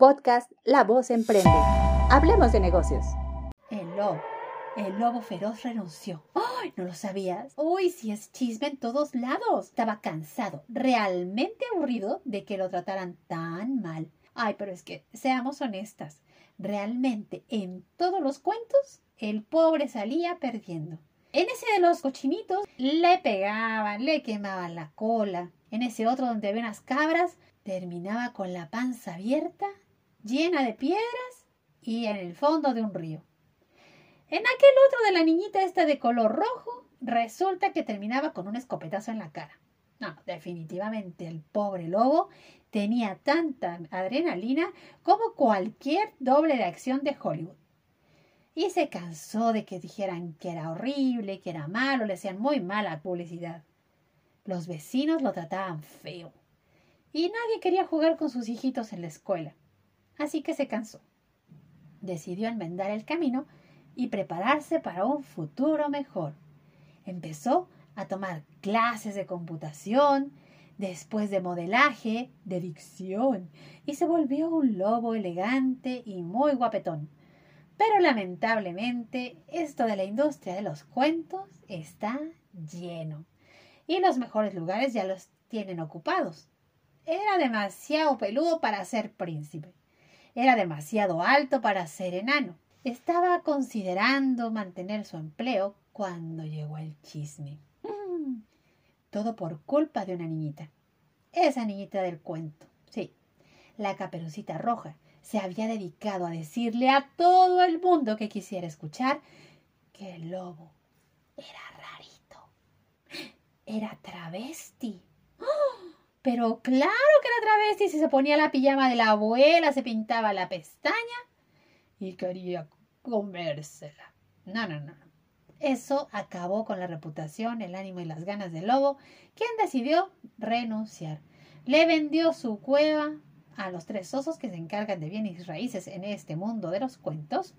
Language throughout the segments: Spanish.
Podcast La Voz Emprende. Hablemos de negocios. El lobo. El lobo feroz renunció. ¡Ay! ¿No lo sabías? Uy, si es chisme en todos lados. Estaba cansado, realmente aburrido de que lo trataran tan mal. Ay, pero es que, seamos honestas, realmente en todos los cuentos el pobre salía perdiendo. En ese de los cochinitos le pegaban, le quemaban la cola. En ese otro donde había unas cabras, terminaba con la panza abierta, llena de piedras y en el fondo de un río. En aquel otro de la niñita esta de color rojo, resulta que terminaba con un escopetazo en la cara. No, definitivamente el pobre lobo tenía tanta adrenalina como cualquier doble de acción de Hollywood y se cansó de que dijeran que era horrible, que era malo, le hacían muy mala publicidad. Los vecinos lo trataban feo y nadie quería jugar con sus hijitos en la escuela. Así que se cansó. Decidió enmendar el camino y prepararse para un futuro mejor. Empezó a tomar clases de computación, después de modelaje, de dicción, y se volvió un lobo elegante y muy guapetón pero lamentablemente esto de la industria de los cuentos está lleno. Y los mejores lugares ya los tienen ocupados. Era demasiado peludo para ser príncipe. Era demasiado alto para ser enano. Estaba considerando mantener su empleo cuando llegó el chisme. Mm. todo por culpa de una niñita. Esa niñita del cuento. Sí, la caperucita roja se había dedicado a decirle a todo el mundo que quisiera escuchar que el lobo era rarito, era travesti. Pero claro que era travesti si se ponía la pijama de la abuela, se pintaba la pestaña y quería comérsela. No, no, no. Eso acabó con la reputación, el ánimo y las ganas del lobo, quien decidió renunciar. Le vendió su cueva a los tres osos que se encargan de bienes raíces en este mundo de los cuentos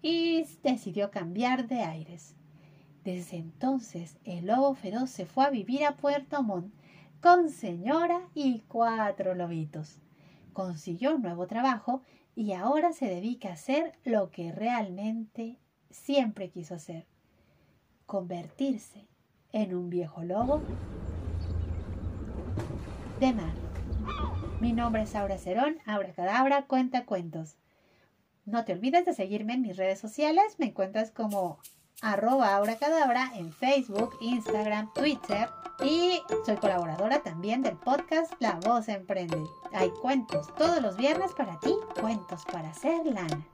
y decidió cambiar de aires. Desde entonces el lobo feroz se fue a vivir a Puerto Montt con señora y cuatro lobitos. Consiguió un nuevo trabajo y ahora se dedica a hacer lo que realmente siempre quiso hacer, convertirse en un viejo lobo de mar. Mi nombre es Aura Cerón, Aura Cadabra, cuenta cuentos. No te olvides de seguirme en mis redes sociales, me encuentras como arroba Aura Cadabra en Facebook, Instagram, Twitter y soy colaboradora también del podcast La Voz Emprende. Hay cuentos todos los viernes para ti, cuentos para hacer lana.